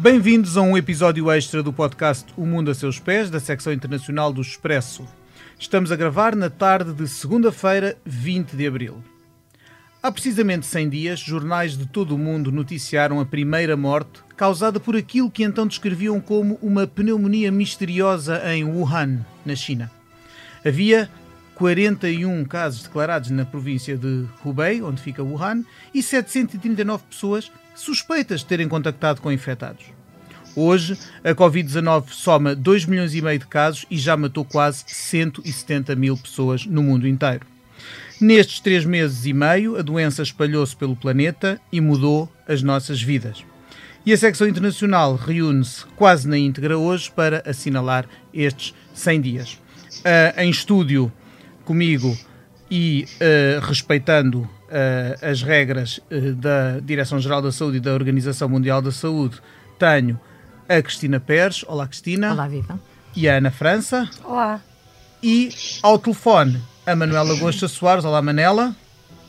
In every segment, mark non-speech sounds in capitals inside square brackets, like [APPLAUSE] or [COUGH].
Bem-vindos a um episódio extra do podcast O Mundo a Seus Pés, da secção internacional do Expresso. Estamos a gravar na tarde de segunda-feira, 20 de abril. Há precisamente 100 dias, jornais de todo o mundo noticiaram a primeira morte causada por aquilo que então descreviam como uma pneumonia misteriosa em Wuhan, na China. Havia 41 casos declarados na província de Hubei, onde fica Wuhan, e 739 pessoas suspeitas de terem contactado com infectados. Hoje, a Covid-19 soma 2 milhões e meio de casos e já matou quase 170 mil pessoas no mundo inteiro. Nestes três meses e meio, a doença espalhou-se pelo planeta e mudou as nossas vidas. E a secção internacional reúne-se quase na íntegra hoje para assinalar estes 100 dias. Uh, em estúdio comigo e uh, respeitando uh, as regras da Direção-Geral da Saúde e da Organização Mundial da Saúde, tenho a Cristina Pérez. Olá, Cristina. Olá, Viva. E a Ana França. Olá. E ao telefone a Manuela Gosta Soares. Olá, Manela.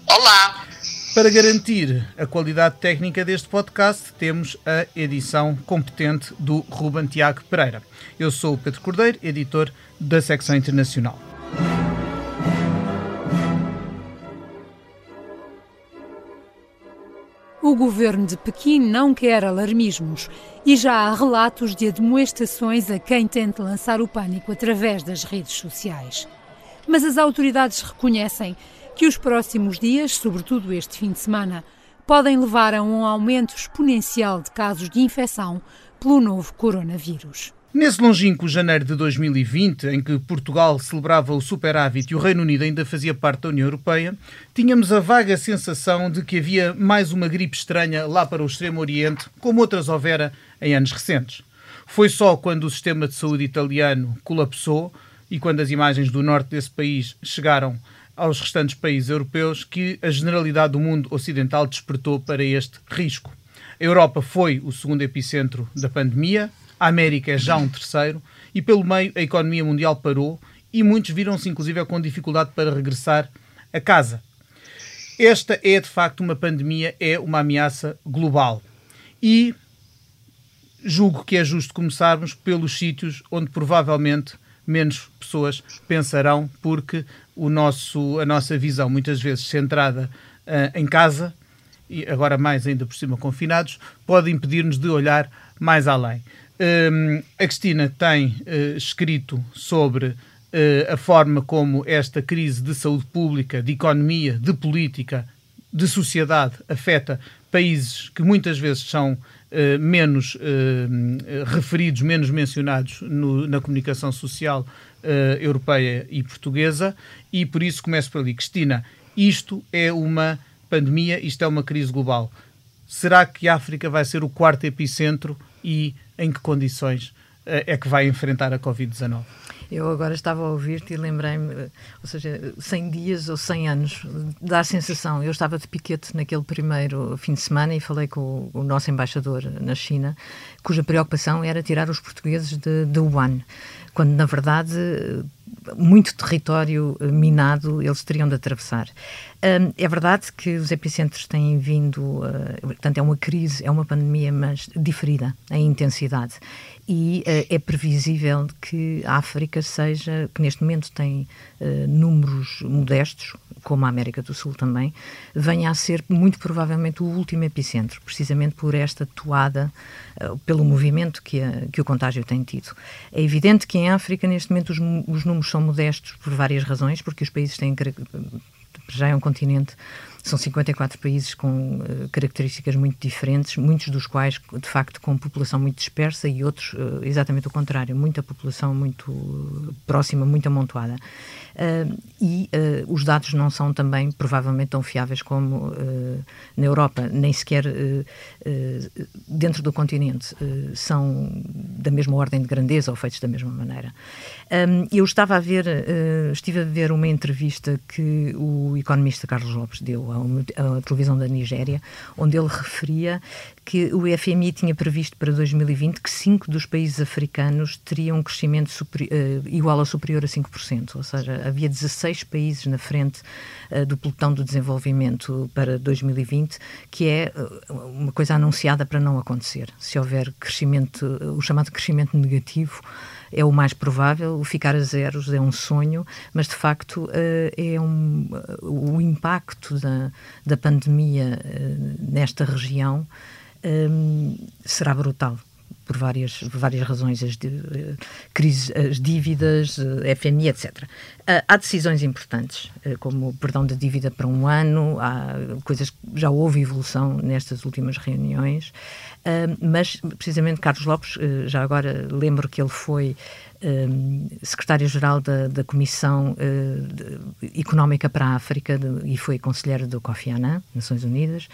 Olá. Para garantir a qualidade técnica deste podcast, temos a edição competente do Ruben Tiago Pereira. Eu sou o Pedro Cordeiro, editor da secção internacional. O governo de Pequim não quer alarmismos e já há relatos de admoestações a quem tente lançar o pânico através das redes sociais mas as autoridades reconhecem que os próximos dias, sobretudo este fim de semana, podem levar a um aumento exponencial de casos de infecção pelo novo coronavírus. Nesse longínquo janeiro de 2020, em que Portugal celebrava o superávit e o Reino Unido ainda fazia parte da União Europeia, tínhamos a vaga sensação de que havia mais uma gripe estranha lá para o Extremo Oriente, como outras houvera em anos recentes. Foi só quando o sistema de saúde italiano colapsou e quando as imagens do norte desse país chegaram aos restantes países europeus que a generalidade do mundo ocidental despertou para este risco. A Europa foi o segundo epicentro da pandemia, a América é já um terceiro, e pelo meio a economia mundial parou e muitos viram-se inclusive com dificuldade para regressar a casa. Esta é de facto uma pandemia, é uma ameaça global. E julgo que é justo começarmos pelos sítios onde provavelmente menos pessoas pensarão, porque o nosso, a nossa visão, muitas vezes centrada uh, em casa, e agora mais ainda por cima confinados, pode impedir-nos de olhar mais além. Um, a Cristina tem uh, escrito sobre uh, a forma como esta crise de saúde pública, de economia, de política, de sociedade afeta países que muitas vezes são uh, menos referidos, menos mencionados no, na comunicação social europeia e portuguesa, e por isso começo por ali. Cristina, isto é uma pandemia, isto é uma crise global. Será que a África vai ser o quarto epicentro e em que condições é que vai enfrentar a Covid-19? Eu agora estava a ouvir-te e lembrei-me, ou seja, 100 dias ou 100 anos, dá a sensação. Eu estava de piquete naquele primeiro fim de semana e falei com o, o nosso embaixador na China, cuja preocupação era tirar os portugueses de, de Wuhan, quando na verdade muito território minado eles teriam de atravessar. é verdade que os epicentros têm vindo, uh, portanto, é uma crise, é uma pandemia, mas diferida em intensidade e uh, é previsível que a África seja, que neste momento tem uh, números modestos, como a América do Sul também, venha a ser muito provavelmente o último epicentro, precisamente por esta toada, pelo movimento que, a, que o contágio tem tido. É evidente que em África, neste momento, os, os números são modestos por várias razões, porque os países têm já é um continente são 54 países com uh, características muito diferentes, muitos dos quais, de facto, com população muito dispersa e outros, uh, exatamente o contrário, muita população muito uh, próxima, muito amontoada. E os dados não são também, provavelmente, tão fiáveis como na Europa, nem sequer dentro do continente. são da mesma ordem de grandeza ou feitos da mesma maneira. Eu estava a ver, estive a ver uma entrevista que o economista Carlos Lopes deu a televisão da Nigéria, onde ele referia que o FMI tinha previsto para 2020 que cinco dos países africanos teriam um crescimento igual ou superior a 5%, ou seja, havia 16 países na frente uh, do pelotão do desenvolvimento para 2020, que é uh, uma coisa anunciada para não acontecer. Se houver crescimento, o chamado crescimento negativo, é o mais provável, o ficar a zeros é um sonho, mas de facto é um, o impacto da, da pandemia nesta região um, será brutal por várias, várias razões, as, uh, crises, as dívidas, eh, FMI, etc. Uh, há decisões importantes, eh, como o perdão da dívida para um ano, há coisas que já houve evolução nestas últimas reuniões, mas precisamente Carlos Lopes, já agora lembro que ele foi secretário-geral da, da, Comissão Económica para a África de, e foi conselheiro do Kofi Annan, Nações Unidas,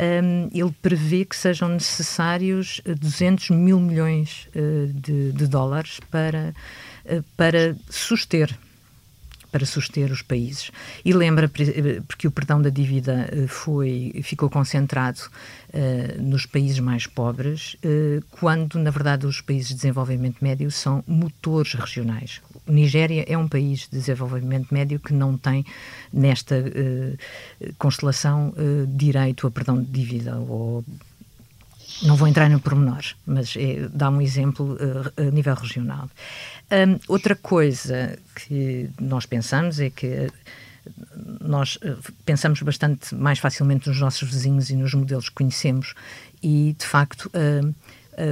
um, ele prevê que sejam necessários 200 mil milhões uh, de, de, dólares para, uh, para suster para suster os países. E lembra, porque o perdão da dívida eh, foi, ficou concentrado uh, nos países mais pobres, uh, quando, na verdade, os países de desenvolvimento médio são motores regionais. Nigéria é um país de desenvolvimento médio que não tem, nesta uh, constelação, direito a perdão de dívida ou não vou entrar no pormenor, mas é, dá um exemplo uh, a nível regional. Um, outra coisa que nós pensamos é que nós uh, pensamos bastante mais facilmente nos nossos vizinhos e nos modelos que conhecemos e, de facto, uh,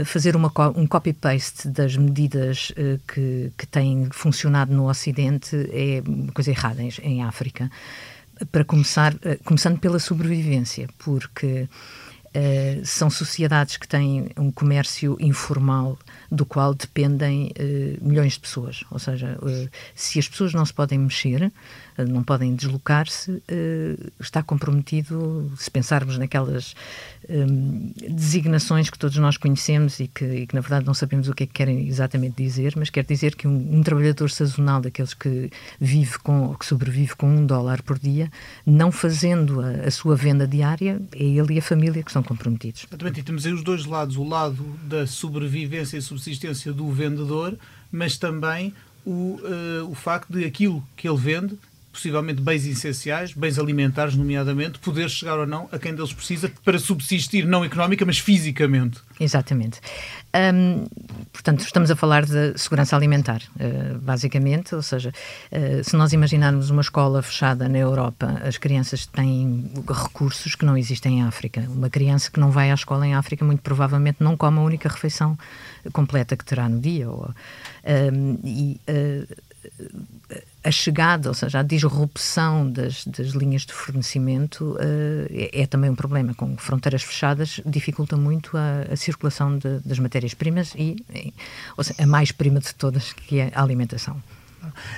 fazer uma, um copy-paste das medidas que, que têm funcionado no Ocidente é uma coisa errada em, em África. Para começar, começando pela sobrevivência, porque Uh, são sociedades que têm um comércio informal do qual dependem uh, milhões de pessoas. Ou seja, uh, se as pessoas não se podem mexer, não podem deslocar-se, está comprometido, se pensarmos naquelas um, designações que todos nós conhecemos e que, e que, na verdade, não sabemos o que é que querem exatamente dizer, mas quer dizer que um, um trabalhador sazonal, daqueles que vive com, que sobrevive com um dólar por dia, não fazendo a, a sua venda diária, é ele e a família que estão comprometidos. Exatamente, e temos aí os dois lados, o lado da sobrevivência e subsistência do vendedor, mas também o, uh, o facto de aquilo que ele vende possivelmente bens essenciais, bens alimentares, nomeadamente, poder chegar ou não a quem deles precisa para subsistir, não económica, mas fisicamente. Exatamente. Um, portanto, estamos a falar de segurança alimentar, uh, basicamente, ou seja, uh, se nós imaginarmos uma escola fechada na Europa, as crianças têm recursos que não existem em África. Uma criança que não vai à escola em África, muito provavelmente não come a única refeição completa que terá no dia. Ou, um, e, uh, a chegada, ou seja, a disrupção das, das linhas de fornecimento uh, é, é, também um problema. Com fronteiras fechadas, dificulta muito a, a circulação de, das matérias-primas e, e seja, a mais prima de todas, que é a alimentação.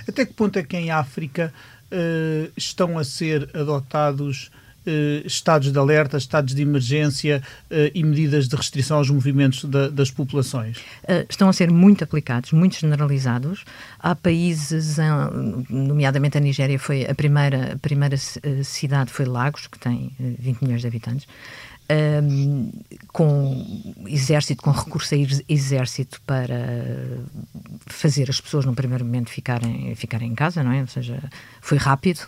Até que ponto é que em África uh, estão a ser adotados eh, estados de alerta, estados de emergência eh, e medidas de restrição aos movimentos da, das populações? Eh, estão a ser muito aplicados, muito generalizados. Há países, nomeadamente a Nigéria foi a primeira, a primeira cidade foi Lagos, que tem 20 milhões de habitantes. Um, com exército, com recurso a exército para fazer as pessoas num primeiro momento ficarem, ficarem em casa, não é? Ou seja, foi rápido.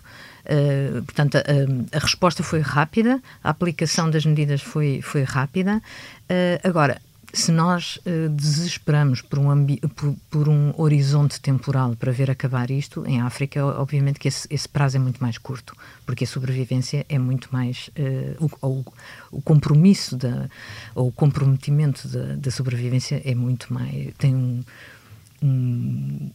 Uh, portanto, a, a, resposta foi rápida, a aplicação das medidas foi, foi rápida. Uh, agora, se nós uh, desesperamos por um, por, por, um horizonte temporal para ver acabar isto, em África, obviamente que esse, esse prazo é muito mais curto, porque a sobrevivência é muito mais. Uh, o, o, o, compromisso, da, ou o comprometimento da, da, sobrevivência é muito mais. tem um, um,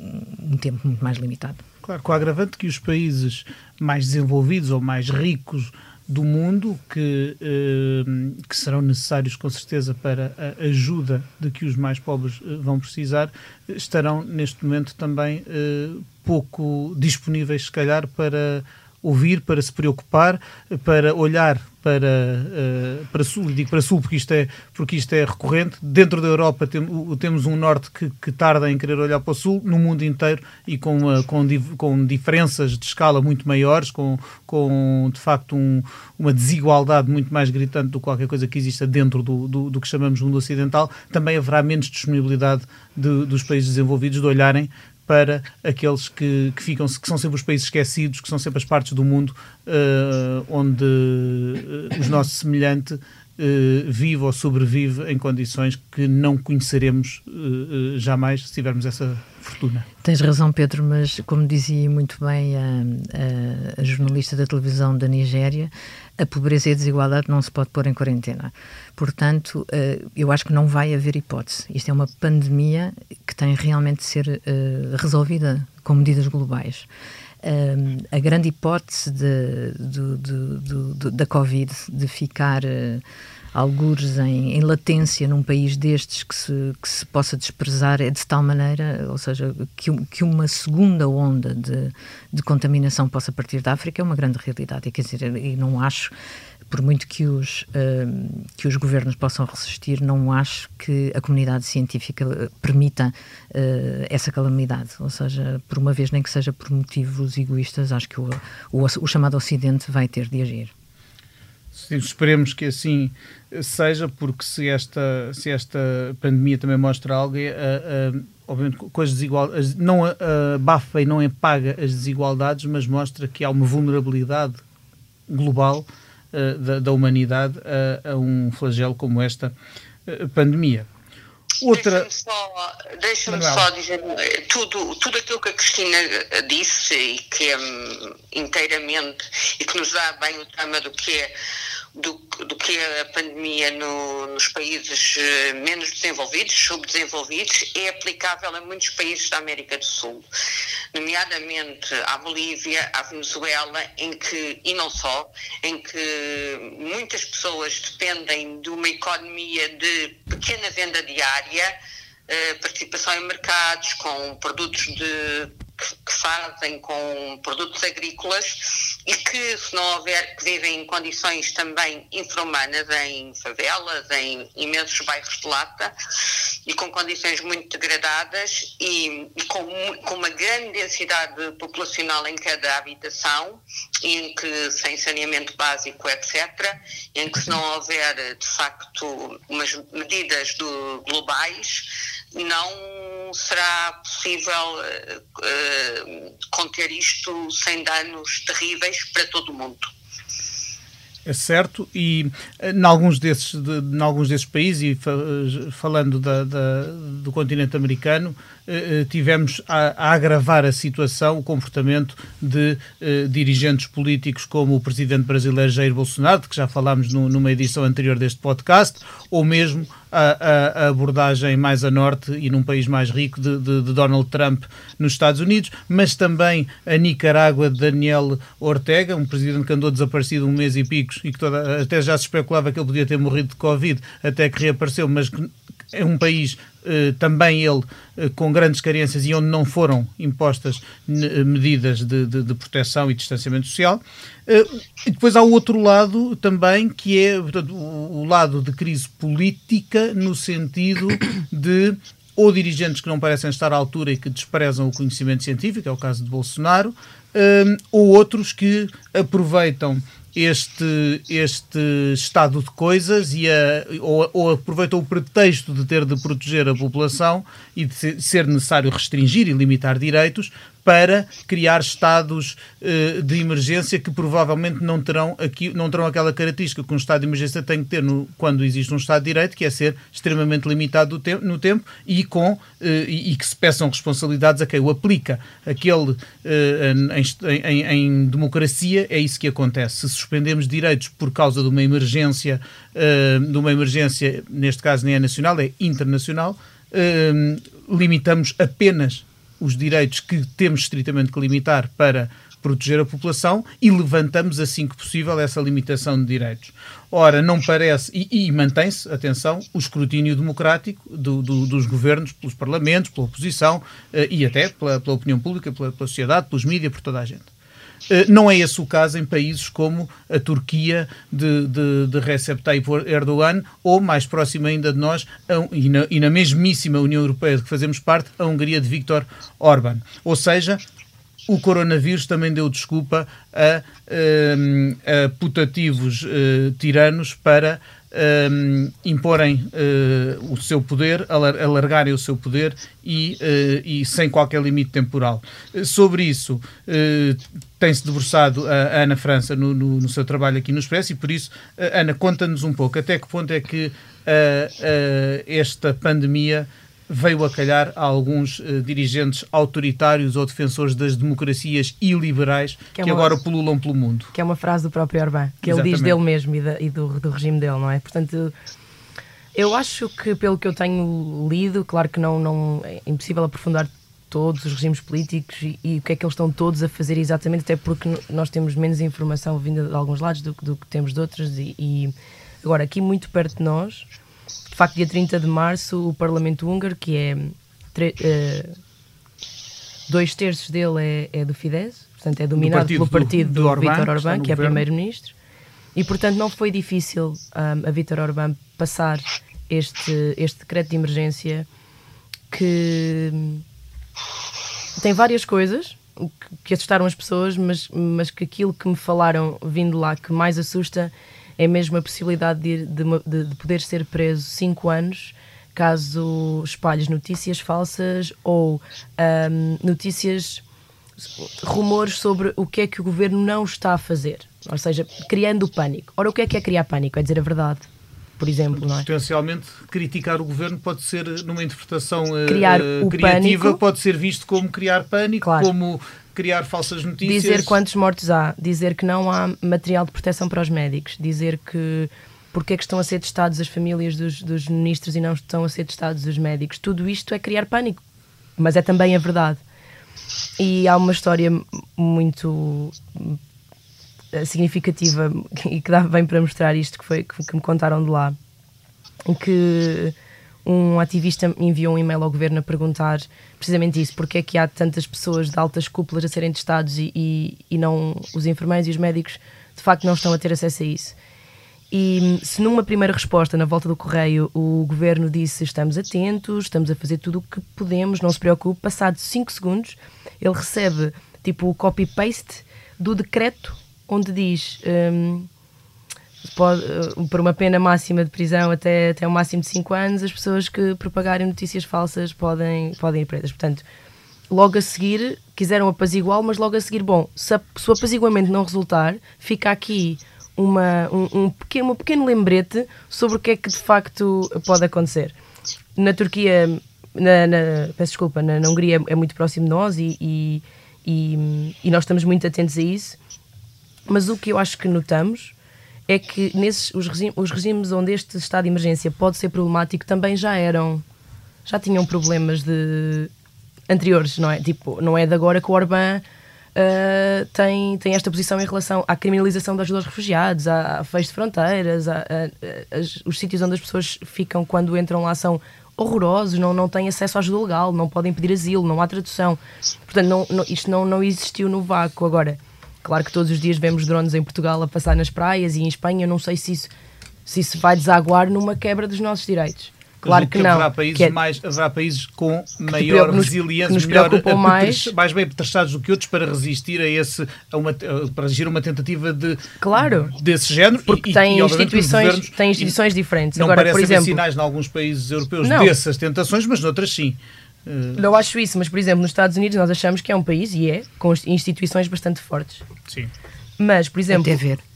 um tempo muito mais limitado. Claro, com o agravante que os países mais desenvolvidos ou mais ricos do mundo, que, eh, que serão necessários com certeza para a ajuda de que os mais pobres eh, vão precisar, estarão neste momento também eh, pouco disponíveis, se calhar, para ouvir, para se preocupar, para olhar para, uh, para Sul, digo para Sul porque isto é, porque isto é recorrente. Dentro da Europa tem, temos um Norte que, que, tarda em querer olhar para o Sul, no mundo inteiro e com, uh, com, com diferenças de escala muito maiores, com, com de facto um, uma desigualdade muito mais gritante do que qualquer coisa que exista dentro do, do, do que chamamos mundo ocidental, também haverá menos disponibilidade de, dos países desenvolvidos de olharem para aqueles que, que, ficam, que são sempre os países esquecidos, que são sempre as partes do mundo uh, onde uh, os nossos semelhantes uh, vive ou sobrevive em condições que não conheceremos uh, jamais se tivermos essa fortuna. Tens razão, Pedro, mas como dizia muito bem a, a jornalista da televisão da Nigéria, a pobreza e a desigualdade não se pode pôr em quarentena. Portanto, eu acho que não vai haver hipótese. Isto é uma pandemia que tem realmente de ser resolvida com medidas globais a grande hipótese de, de, de, da Covid de ficar algures em, em, latência num país destes que se, que se possa desprezar é de tal maneira, ou seja, que, que uma segunda onda de, de contaminação possa partir da África é uma grande realidade. E, quer dizer, e não acho por muito que os, uh, que os governos possam resistir, não acho que a comunidade científica eh, permita uh, essa calamidade. Ou seja, por uma vez, nem que seja por motivos egoístas, acho que o, o, o chamado Ocidente vai ter de agir. Esperemos que assim seja, porque se esta, se esta pandemia também mostra algo, é, obviamente com as desigualdades, não abafa e não apaga as desigualdades, mas mostra que há uma vulnerabilidade global uh, da, da, humanidade a, a, um flagelo como esta uh, pandemia. Outra... Deixa-me só, deixa só, dizer tudo, tudo aquilo que a Cristina disse e que é hum, inteiramente e que nos dá bem o tema do que é do, do que a pandemia no, nos países eh, menos desenvolvidos, subdesenvolvidos, é aplicável a muitos países da América do Sul, nomeadamente à Bolívia, à Venezuela, em que, e não só, em que muitas pessoas dependem de uma economia de pequena venda diária, eh, participação em mercados, com produtos de que, que, fazem com produtos agrícolas e que, se não houver, que vivem em condições também infra-humanas, em favelas, em imensos bairros de lata e com condições muito degradadas e, e com, com, uma grande densidade populacional em cada habitação, em que sem saneamento básico, etc., em que se não houver, de facto, umas medidas do, globais, não será possível uh, conter isto sem danos terríveis para todo o mundo. É certo, e eh, em alguns desses, de, alguns desses países, e falando da, da, do continente americano, tivemos a, a, agravar a situação, o comportamento de dirigentes políticos como o presidente brasileiro Jair Bolsonaro, que já falámos no, numa edição anterior deste podcast, ou mesmo a, a, abordagem mais a norte e num país mais rico de, de, de, Donald Trump nos Estados Unidos, mas também a Nicarágua de Daniel Ortega, um presidente que andou desaparecido um mês e picos e que toda, até já se especulava que ele podia ter morrido de Covid, até que reapareceu, mas que é um país eh, também ele eh, com grandes carências e onde não foram impostas medidas de, de, de proteção e distanciamento social. Eh, e depois há o outro lado também, que é portanto, o lado de crise política, no sentido de ou dirigentes que não parecem estar à altura e que desprezam o conhecimento científico, é o caso de Bolsonaro, ou outros que aproveitam este, este estado de coisas e a, ou, ou aproveitam o pretexto de ter de proteger a população e de ser necessário restringir e limitar direitos para criar estados uh, de emergência que provavelmente não terão, aqui, não terão aquela característica que um estado de emergência tem que ter no, quando existe um estado de direito, que é ser extremamente limitado no tempo e, com, uh, e, e, que se peçam responsabilidades a quem o aplica. Aquele uh, em, em, em, democracia é isso que acontece. Se suspendemos direitos por causa de uma emergência, de uma emergência, neste caso nem é nacional, é internacional, limitamos apenas os direitos que temos estritamente que limitar para proteger a população e levantamos assim que possível essa limitação de direitos. Ora, não parece, e, e mantém-se, atenção, o escrutínio democrático do, do, dos governos, pelos parlamentos, pela oposição uh, e até pela, pela opinião pública, pela, pela, sociedade, pelos mídias, por toda a gente. Uh, não é esse o caso em países como a Turquia de, de, de Recep Tayyip Erdogan ou, mais próximo ainda de nós, a, e, na, e na mesmíssima União Europeia de que fazemos parte, a Hungria de Viktor Orban. Ou seja, o coronavírus também deu desculpa a, a, a putativos tiranos para um, imporem uh, o seu poder, alargarem o seu poder e, uh, e sem qualquer limite temporal. Uh, sobre isso, tem-se debruçado a Ana França no, no, no, seu trabalho aqui no Expresso e por isso, Ana, conta-nos um pouco até que ponto é que esta pandemia veio a calhar a alguns uh, dirigentes autoritários ou defensores das democracias iliberais que, é que agora pululam pelo mundo. Que é uma frase do próprio Orbán, que Exatamente. ele diz dele mesmo e, da, e do, do, regime dele, não é? Portanto, eu acho que, pelo que eu tenho lido, claro que não, não é impossível aprofundar todos os regimes políticos e, e, o que é que eles estão todos a fazer exatamente, até porque nós temos menos informação vinda de alguns lados do, do que temos de outros. E, e agora, aqui muito perto de nós de facto, dia 30 de março, o Parlamento Húngaro, que é. Uh, dois terços dele é, é, do Fidesz, portanto é dominado partido pelo partido do, do, do Vítor Orbán, que é primeiro-ministro, e portanto não foi difícil um, a Vítor Orbán passar este, este decreto de emergência que tem várias coisas que assustaram as pessoas, mas, mas que aquilo que me falaram vindo lá que mais assusta é mesmo a possibilidade de, de, de poder ser preso cinco anos caso espalhes notícias falsas ou um, notícias, rumores sobre o que é que o governo não está a fazer. Ou seja, criando pânico. Ora, o que é que é criar pânico? É dizer a verdade. Por exemplo, não é? Potencialmente, criticar o governo pode ser, numa interpretação criar uh, criativa, pânico, pode ser visto como criar pânico, claro. como criar falsas notícias. Dizer quantos mortos há, dizer que não há material de proteção para os médicos, dizer que porque é que estão a ser testados as famílias dos, dos ministros e não estão a ser testados os médicos. Tudo isto é criar pânico, mas é também a verdade. E há uma história muito eh, significativa [LAUGHS] e que dá bem para mostrar isto que foi que, que me contaram de lá, que um ativista enviou um e-mail ao governo a perguntar precisamente isso, porque é que há tantas pessoas de altas cúpulas a serem testados e, e, e não os enfermeiros e os médicos de facto não estão a ter acesso a isso. E se numa primeira resposta, na volta do correio, o governo disse estamos atentos, estamos a fazer tudo o que podemos, não se preocupe, passado 5 segundos, ele recebe tipo o copy-paste do decreto onde diz um, pode, uh, por uma pena máxima de prisão até, até um máximo de 5 anos, as pessoas que propagarem notícias falsas podem, podem ir presas. Portanto, logo a seguir, quiseram apaziguar, mas logo a seguir, bom, se, a, se o apaziguamento não resultar, fica aqui uma, um, um, pequeno, um pequeno lembrete sobre o que é que de facto pode acontecer. Na Turquia, na, na peço desculpa, na, na, Hungria é muito próximo de nós e, e, e, e nós estamos muito atentos a isso. Mas o que eu acho que notamos é que nesses os, regime, os regimes onde este estado de emergência pode ser problemático também já eram já tinham problemas de anteriores, não é? Tipo, não é de agora que o Orbán uh, tem, tem esta posição em relação à criminalização da ajuda aos refugiados, à, à fecho de fronteiras, a, a, os sítios onde as pessoas ficam quando entram lá são horrorosos, não, não têm acesso à ajuda legal, não podem pedir asilo, não há tradução. Portanto, não, não, isto não, não existiu no vácuo. Agora, Claro que todos os dias vemos drones em Portugal a passar nas praias e em Espanha, não sei se isso, se isso vai desaguar numa quebra dos nossos direitos. Claro que, que não. Haverá países, é, mais, haverá países com maior nos, resiliência, nos melhor, mais. mais bem prestados do que outros para resistir a esse, a uma, para agir uma tentativa de, claro, desse género. Porque e, tem, e, instituições, tem instituições diferentes. Não Agora, parecem por exemplo, sinais em alguns países europeus não. dessas tentações, mas noutras sim. Não acho isso, mas por exemplo, nos Estados Unidos nós achamos que é um país, e é, com instituições bastante fortes. Sim. Mas, por exemplo,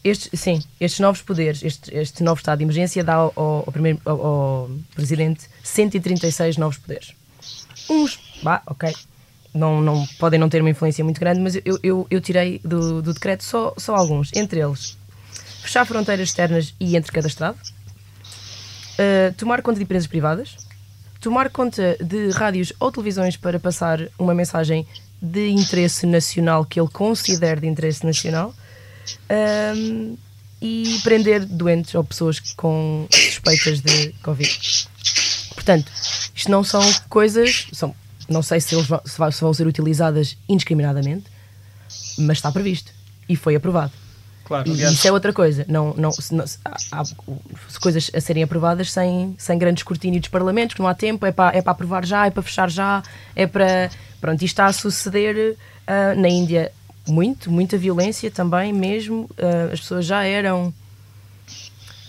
estes, sim, estes novos poderes, este, este novo estado de emergência dá ao, ao, primeiro, ao, ao, presidente 136 novos poderes. Uns, bah, ok, não, não, podem não ter uma influência muito grande, mas eu, eu, eu tirei do, do decreto só, só alguns. Entre eles, fechar fronteiras externas e entre cada estado, uh, tomar conta de empresas privadas, tomar conta de rádios ou televisões para passar uma mensagem de interesse nacional que ele considere de interesse nacional um, e prender doentes ou pessoas com suspeitas de Covid. Portanto, isto não são coisas, são, não sei se, vão, se vão ser utilizadas indiscriminadamente, mas está previsto. E foi aprovado. Claro, e isso é outra coisa. Não, não, se, não, se, há, há, coisas a serem aprovadas sem, sem grande escrutínio dos parlamentos, que não há tempo, é para, é para aprovar já, é para fechar já, é para. Pronto, isto está a suceder uh, na Índia muito, muita violência também, mesmo. Uh, as pessoas já eram.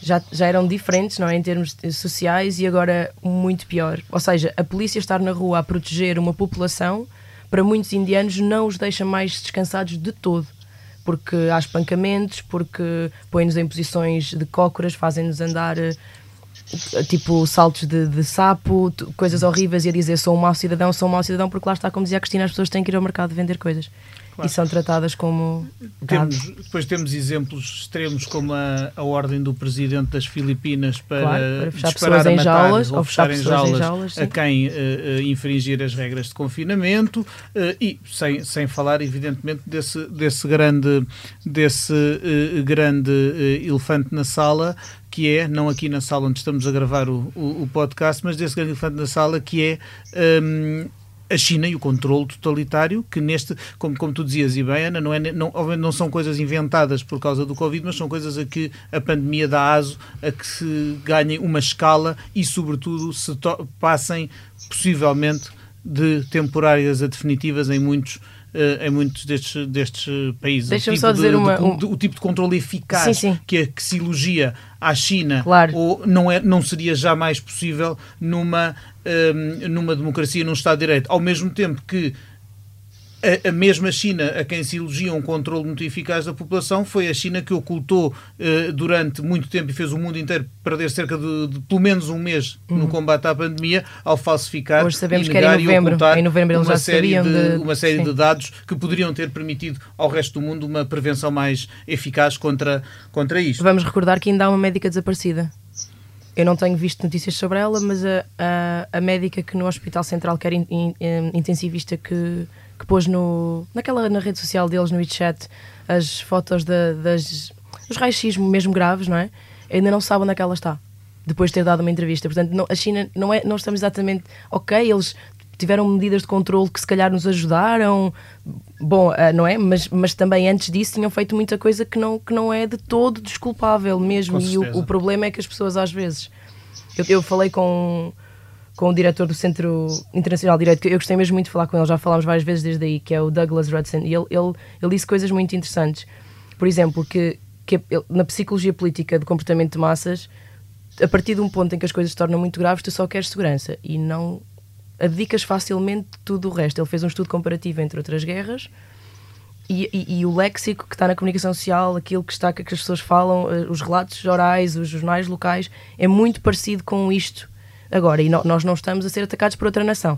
Já, já eram diferentes, não é? Em termos sociais e agora muito pior. Ou seja, a polícia estar na rua a proteger uma população, para muitos indianos, não os deixa mais descansados de todo porque há espancamentos, porque põem-nos em posições de cócoras, fazem-nos andar eh, tipo saltos de, de, sapo, coisas horríveis e a dizer sou um mau cidadão, sou um mau cidadão, porque lá está, como dizia a Cristina, as pessoas têm que ir ao mercado vender coisas claro. e são tratadas como. Temos, depois temos exemplos extremos como a, a ordem do presidente das Filipinas para, claro, para fechar pessoas em jaulas ou fechar, fechar pessoas em jaulas, a quem uh, uh, infringir as regras de confinamento uh, e sem, sem falar, evidentemente, desse, desse grande, desse, grande elefante na sala que é, não aqui na sala onde estamos a gravar o, o, o podcast, mas desse grande elefante na sala que é um, a China e o controle totalitário, que neste, como, como tu dizias, e bem, Ana, não, é, não, não são coisas inventadas por causa do Covid, mas são coisas a que a pandemia dá aso a que se ganhem uma escala e, sobretudo, se passem possivelmente de temporárias a definitivas em muitos Uh, em muitos destes, destes países. Deixa-me tipo só dizer de, uma, de, um... de, o tipo de controle eficaz sim, sim. Que, é, que se elogia à China claro. ou não, é, não seria jamais possível numa numa democracia, num Estado de Direito, ao mesmo tempo que a, a, mesma China, a quem se elogia um controle muito eficaz da população, foi a China que ocultou uh, durante muito tempo e fez o mundo inteiro perder cerca de, de pelo menos um mês uhum. no combate à pandemia, ao falsificar Hoje sabemos e negar que era em novembro. e ocultar em novembro eles uma, já série de, de, uma série de dados que poderiam ter permitido ao resto do mundo uma prevenção mais eficaz contra, contra isto. Vamos recordar que ainda há uma médica desaparecida. Eu não tenho visto notícias sobre ela, mas a, a, a médica que no Hospital Central, que era in, in, intensivista, que, que pôs no, naquela, na rede social deles, no WeChat, as fotos de, das, dos raios-x mesmo graves, não é? Ainda não sabe onde é que ela está depois de ter dado uma entrevista. Portanto, não, a China não é, não estamos exatamente ok, eles tiveram medidas de controle que se calhar nos ajudaram, bom, uh, não é? Mas, mas também antes disso tinham feito muita coisa que não, que não é de todo desculpável mesmo. E o, o, problema é que as pessoas às vezes. Eu, eu falei com, com o diretor do Centro Internacional de Direito, que eu gostei mesmo muito de falar com ele, já falámos várias vezes desde aí, que é o Douglas Rudson, e ele, ele, ele disse coisas muito interessantes. Por exemplo, que, que na psicologia política de comportamento de massas, a partir de um ponto em que as coisas se tornam muito graves, tu só queres segurança e não abdicas facilmente tudo o resto. Ele fez um estudo comparativo entre outras guerras e, e, e, o léxico que está na comunicação social, aquilo que está que as pessoas falam, eh, os relatos orais, os jornais locais, é muito parecido com isto agora. E no, nós não estamos a ser atacados por outra nação.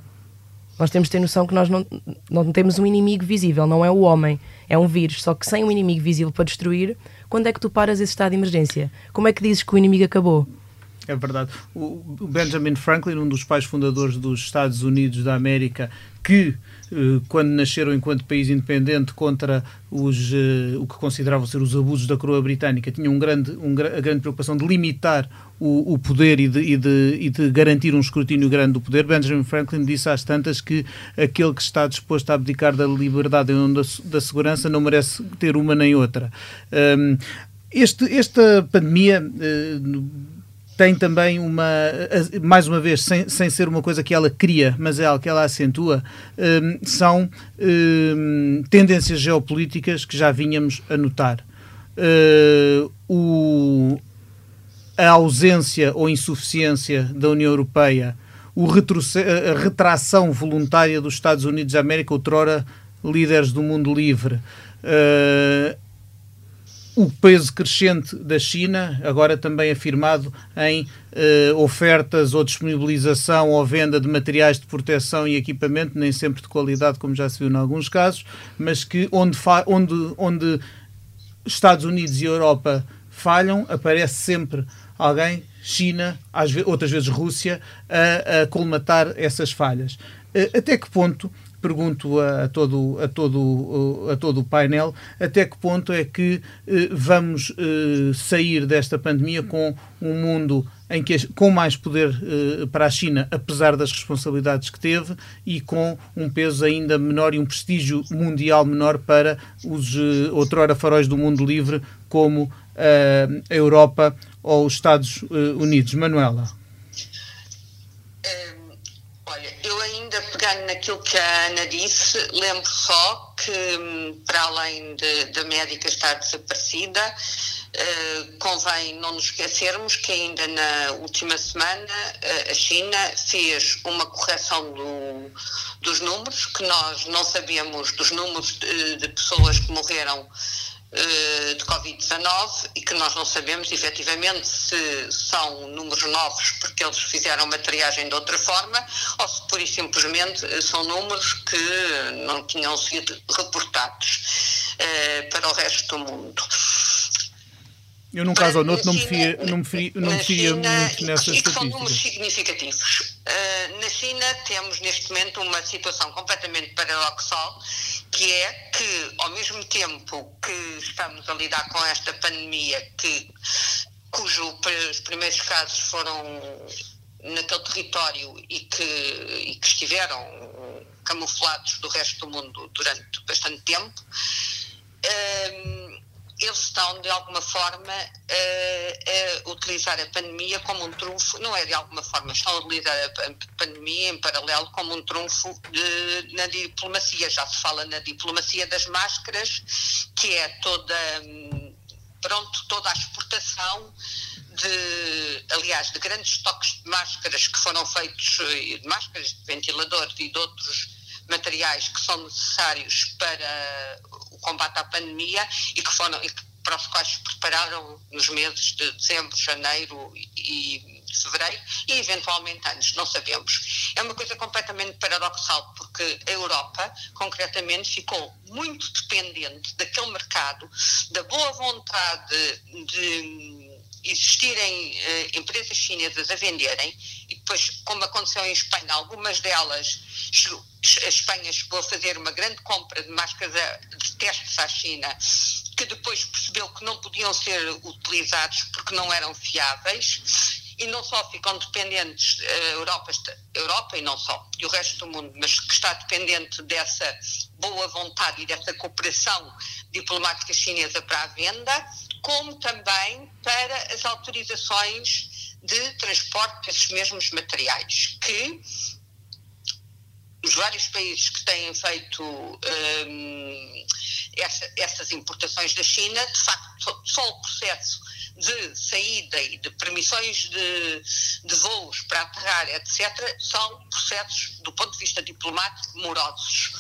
Nós temos de ter noção que nós não, não temos um inimigo visível, não é o homem, é um vírus. Só que sem um inimigo visível para destruir, quando é que tu paras esse estado de emergência? Como é que dizes que o inimigo acabou? É verdade. O Benjamin Franklin, um dos pais fundadores dos Estados Unidos da América, que eh, quando nasceram enquanto país independente contra os, eh, o que consideravam ser os abusos da coroa britânica, tinha um grande, um, a grande preocupação de limitar o, o poder e de, e, de, e de, garantir um escrutínio grande do poder. Benjamin Franklin disse às tantas que aquele que está disposto a abdicar da liberdade e da, da segurança não merece ter uma nem outra. Um, este, esta pandemia uh, tem também uma, mais uma vez, sem, sem ser uma coisa que ela cria, mas é algo que ela acentua, um, são um, tendências geopolíticas que já vínhamos a notar. Uh, o, a ausência ou insuficiência da União Europeia, a retração voluntária dos Estados Unidos da América, outrora líderes do mundo livre, uh, o peso crescente da China, agora também afirmado em uh, ofertas ou disponibilização ou venda de materiais de proteção e equipamento, nem sempre de qualidade, como já se viu em alguns casos, mas que onde, onde, onde Estados Unidos e Europa falham, aparece sempre alguém, China, às vezes, outras vezes Rússia, a, a colmatar essas falhas. Uh, até que ponto pergunto a, a, todo, a, todo, a todo o painel até que ponto é que eh, vamos eh, sair desta pandemia com um mundo em que, com mais poder uh, para a China, apesar das responsabilidades que teve, e com um peso ainda menor e um prestígio mundial menor para os uh, outrora faróis do mundo livre, como uh, a Europa ou os Estados Unidos. Manuela. Um, olha, eu ainda naquilo que a Ana disse, lembro só que, para além da médica estar desaparecida, Uh, convém não nos esquecermos que ainda na última semana uh, a China fez uma correção do, dos números, que nós não sabíamos dos números de, de pessoas que morreram uh, de Covid-19 e que nós não sabemos efetivamente se são números novos porque eles fizeram uma triagem de outra forma ou se pura e simplesmente são números que não tinham sido reportados para o resto do mundo. Eu, num caso ou noutro, não me fia, não me fia, não me fia China, muito nessas e que são números significativos. Uh, na China temos neste momento uma situação completamente paradoxal, que é que, ao mesmo tempo que estamos a lidar com esta pandemia, que, cujo os primeiros casos foram naquele território e que, e que estiveram camuflados do resto do mundo durante bastante tempo, uh, eles estão, de alguma forma, a, a, utilizar a pandemia como um trunfo, não é de alguma forma, estão a utilizar a pandemia em paralelo como um trunfo de, na diplomacia. Já se fala na diplomacia das máscaras, que é toda, pronto, toda a exportação de, aliás, de grandes estoques de máscaras que foram feitos, de máscaras, de ventiladores e de outros materiais que são necessários para combate à pandemia e que foram e que, para os quais se prepararam nos meses de dezembro, janeiro e, fevereiro e eventualmente antes, não sabemos. É uma coisa completamente paradoxal porque a Europa, concretamente, ficou muito dependente daquele mercado, da boa vontade de existirem uh, empresas chinesas a venderem e depois, como aconteceu em Espanha, algumas delas a Espanha chegou a fazer uma grande compra de máscaras de testes à China, que depois percebeu que não podiam ser utilizados porque não eram fiáveis. E não só ficam dependentes, a eh, Europa, Europa e não só, e o resto do mundo, mas que está dependente dessa boa vontade e dessa cooperação diplomática chinesa para a venda, como também para as autorizações de transporte desses mesmos materiais, que os vários países que têm feito um, essa, essas importações da China, de facto, só o processo de saída e de permissões de, de voos para aterrar, etc., são processos, do ponto de vista diplomático, morosos.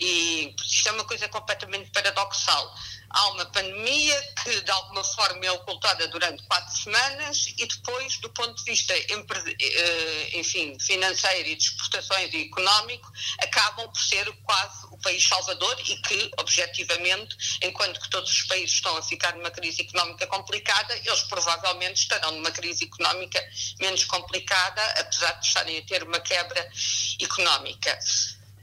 E isto é uma coisa completamente paradoxal há uma pandemia que de alguma forma é ocultada durante quatro semanas e depois, do ponto de vista eh, enfim, financeiro e de exportações e económico, acabam por ser quase o país salvador e que, objetivamente, enquanto que todos os países estão a ficar numa crise económica complicada, eles provavelmente estarão numa crise económica menos complicada, apesar de estarem a ter uma quebra económica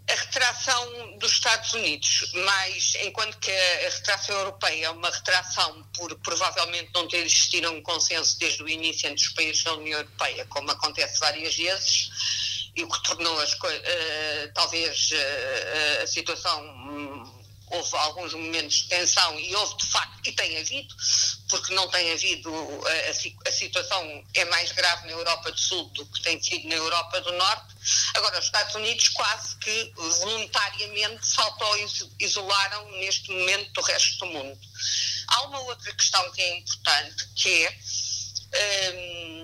a retração dos Estados Unidos, mas enquanto que a retração europeia é uma retração por provavelmente não ter existido um consenso desde o início entre os países da União Europeia, como acontece várias vezes, e o que tornou as, uh, talvez uh, a situação houve alguns momentos de tensão e houve de facto, e tem havido, porque não tem havido, a, a, situação é mais grave na Europa do Sul do que tem sido na Europa do Norte. Agora, os Estados Unidos quase que voluntariamente se auto-isolaram neste momento do resto do mundo. Há uma outra questão que é importante, que é. Um,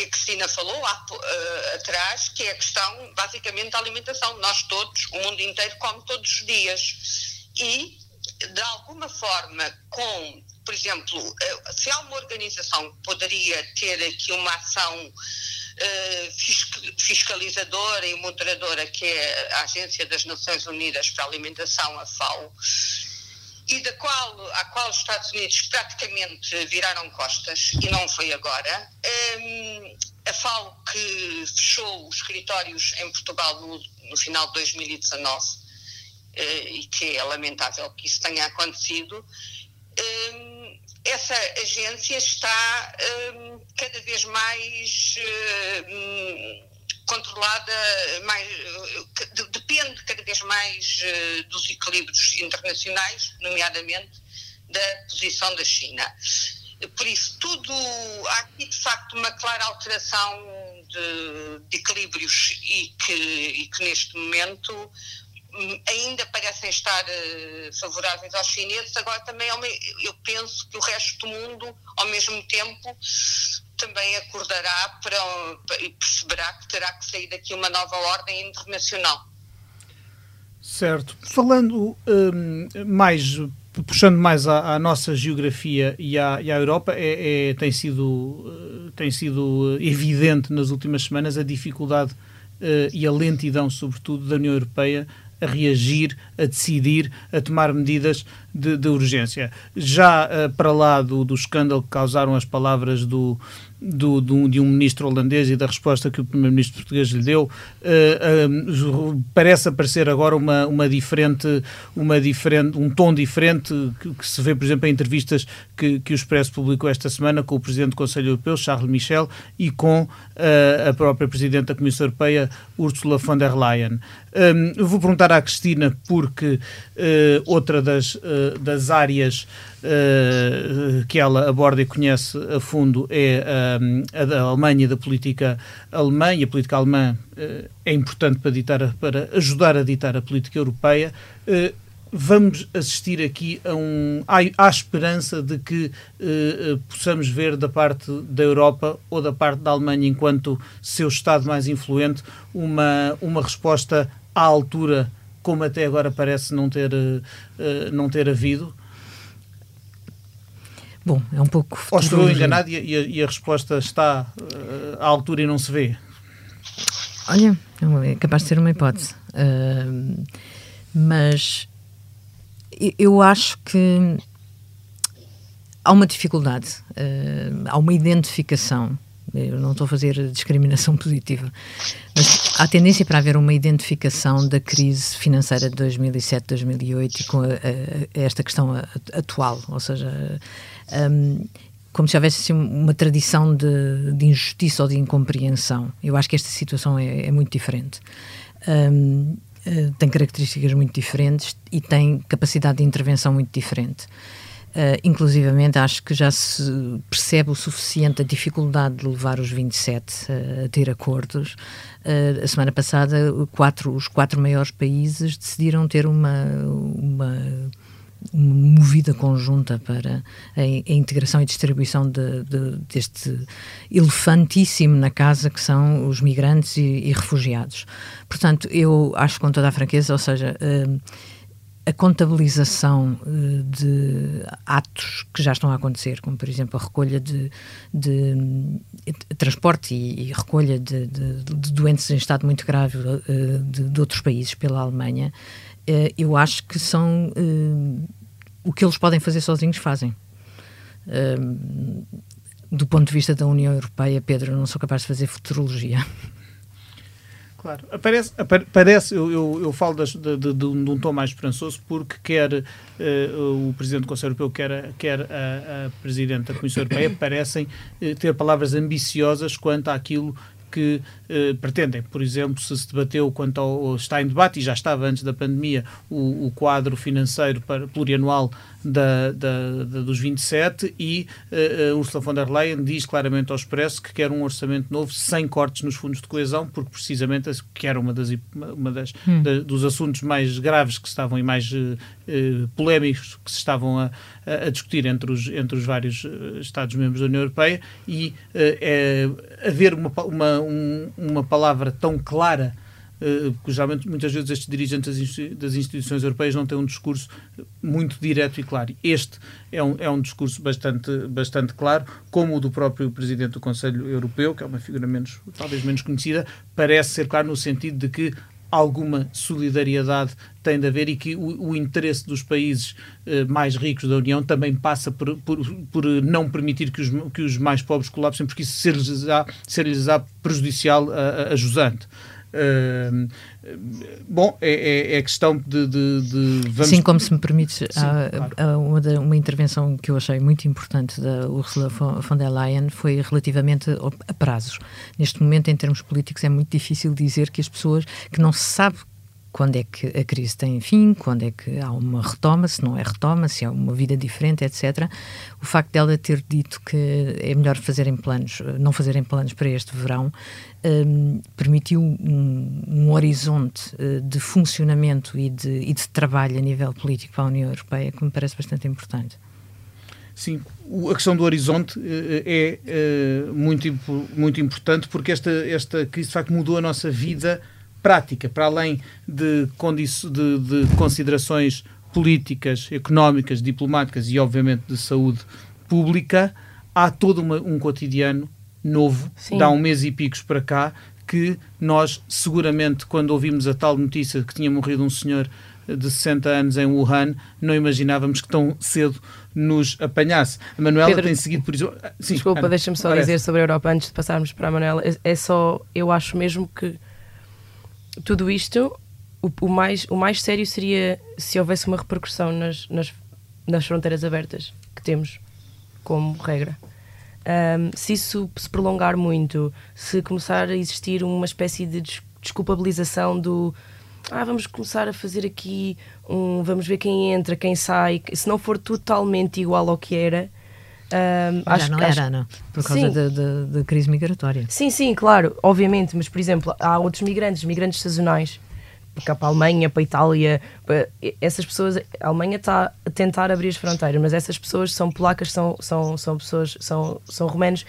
que a Cristina falou há, uh, atrás, que é a questão, basicamente, da alimentação. Nós todos, o mundo inteiro, come todos os dias. E, de alguma forma, com, por exemplo, uh, se há uma organização que poderia ter aqui uma ação uh, fiscalizadora e moderadora, que é a Agência das Nações Unidas para a Alimentação, a FAO, e da qual, à qual os Estados Unidos praticamente viraram costas, e não foi agora. Um, a FAO que fechou os escritórios em Portugal no, no final de 2019, uh, eh, e que é lamentável que isso tenha acontecido, um, essa agência está um, cada vez mais controlada, mais, depende cada vez mais dos equilíbrios internacionais, nomeadamente da posição da China. Por isso, tudo, há aqui de facto uma clara alteração de, de equilíbrios e que, e que neste momento hum, ainda parecem estar uh, favoráveis aos chineses, agora também eu penso que o resto do mundo, ao mesmo tempo, também acordará para, e perceberá que terá que sair daqui uma nova ordem internacional. Certo. Falando um, mais puxando mais à, à, nossa geografia e à, e à Europa, é, é, tem, sido, eh, tem sido evidente nas últimas semanas a dificuldade uh, e a lentidão, sobretudo, da União Europeia a reagir, a decidir, a tomar medidas de, de urgência. Já uh, para lá do, do escândalo que causaram as palavras do, do, do, de um ministro holandês e da resposta que o primeiro-ministro português lhe deu, uh, uh, parece aparecer agora uma, uma diferente, uma diferente, um tom diferente que, que, se vê, por exemplo, em entrevistas que, que o Expresso publicou esta semana com o Presidente do Conselho Europeu, Charles Michel, e com uh, a própria Presidente da Comissão Europeia, Ursula von der Leyen. Um, vou perguntar à Cristina, porque outra das, das áreas uh, que ela aborda e conhece a fundo é uh, a da Alemanha, da política alemã, e a política alemã uh, é importante para, ditar, para ajudar a ditar a política europeia. Vamos assistir aqui a um. Há, há esperança de que possamos ver da parte da Europa ou da parte da Alemanha, enquanto seu Estado mais influente, uma, uma resposta à altura como até agora parece não ter, uh, não ter havido? Bom, é um pouco. Ou estou enganado e, e, a, e, a, resposta está uh, à altura e não se vê? Olha, é capaz de ser uma hipótese. Uh, mas eu acho que há uma dificuldade, uh, há uma identificação. Eu não estou a fazer discriminação [LAUGHS] positiva, mas há tendência para haver uma identificação da crise financeira de 2007, 2008 e com a, a, esta questão atual, ou seja, um, como se houvesse assim, uma tradição de, de, injustiça ou de incompreensão. Eu acho que esta situação é, é muito diferente. Um, eh, tem características muito diferentes e tem capacidade de intervenção muito diferente. Uh, inclusivamente, acho que já se percebe o suficiente a dificuldade de levar os 27 uh, a ter acordos. Uh, a semana passada, quatro, os quatro maiores países decidiram ter uma, uma movida conjunta para a, a integração e distribuição de, de, deste elefantíssimo na casa que são os migrantes e, e, refugiados. Portanto, eu acho com toda a franqueza, ou seja, a contabilização uh, de atos que já estão a acontecer, como por exemplo a recolha de, de, de transporte e, e recolha de, de, doentes em estado muito grave uh, de, outros países pela Alemanha, uh, eu acho que são o que eles podem fazer sozinhos fazem. do ponto de vista da União Europeia, Pedro, eu não sou capaz de fazer futurologia. Claro, aparece, parece eu, eu, eu falo das, de, de, de, um tom mais esperançoso porque quer uh, o Presidente do Conselho Europeu, quer, quer a, a Presidente da Comissão Europeia, [COUGHS] parecem uh, ter palavras ambiciosas quanto àquilo que eh, pretendem. Por exemplo, se se debateu quanto ao, está em debate, e já estava antes da pandemia, o, o quadro financeiro para, plurianual da, da, da, dos 27 e uh, Ursula von der Leyen diz claramente ao Expresso que quer um orçamento novo sem cortes nos fundos de coesão, porque precisamente que era uma das, uma das hum. da, dos assuntos mais graves que estavam e mais uh, uh, polémicos que se estavam a, a, discutir entre os, entre os vários Estados-membros da União Europeia e é, haver uma, uma, um, uma palavra tão clara porque geralmente muitas vezes estes dirigentes das instituições europeias não têm um discurso muito direto e claro. Este é um, é um discurso bastante, bastante claro, como o do próprio Presidente do Conselho Europeu, que é uma figura menos, talvez menos conhecida, parece ser claro no sentido de que alguma solidariedade tem de haver e que o, o interesse dos países eh, mais ricos da União também passa por, por, por, não permitir que os, que os mais pobres colapsem, porque isso ser-lhes-á ser prejudicial a, a, a jusante. Uh, bom, é, é, é, questão de, de, de vamos... Sim, como se me permite, há, claro. uma, uma, intervenção que eu achei muito importante da Ursula von der Leyen foi relativamente a prazos. Neste momento, em termos políticos, é muito difícil dizer que as pessoas que não se sabe quando é que a crise tem fim, quando é que há uma retoma, se não é retoma, se é uma vida diferente, etc. O facto dela ter dito que é melhor fazerem planos, não fazerem planos para este verão, um, permitiu um, um horizonte uh, de funcionamento e de, e de trabalho a nível político para a União Europeia que me parece bastante importante. Sim, a questão do horizonte uh, é uh, muito, muito importante porque esta, esta crise de facto mudou a nossa vida prática, para além de, de, de considerações políticas, económicas, diplomáticas e, obviamente, de saúde pública, há todo uma, um cotidiano novo, Sim. dá um mês e picos para cá, que nós, seguramente, quando ouvimos a tal notícia que tinha morrido um senhor de 60 anos em Wuhan, não imaginávamos que tão cedo nos apanhasse. A Manuela Pedro, tem seguido por isso. Sim, desculpa, deixa-me só parece. dizer sobre a Europa antes de passarmos para a Manuela. É, é só, eu acho mesmo que tudo isto, o, o, mais, o mais sério seria se houvesse uma repercussão nas, nas, nas fronteiras abertas que temos como regra. Um, se isso se prolongar muito, se começar a existir uma espécie de desculpabilização do ah, vamos começar a fazer aqui um, vamos ver quem entra, quem sai, se não for totalmente igual ao que era, um, Já acho, não era, acho... não? Por causa da, da, da, crise migratória. Sim, sim, claro, obviamente, mas por exemplo, há outros migrantes, migrantes sazonais, cá para a Alemanha, para a Itália, para... essas pessoas, a Alemanha está a tentar abrir as fronteiras, mas essas pessoas são polacas, são, são, são pessoas, são, são romanos.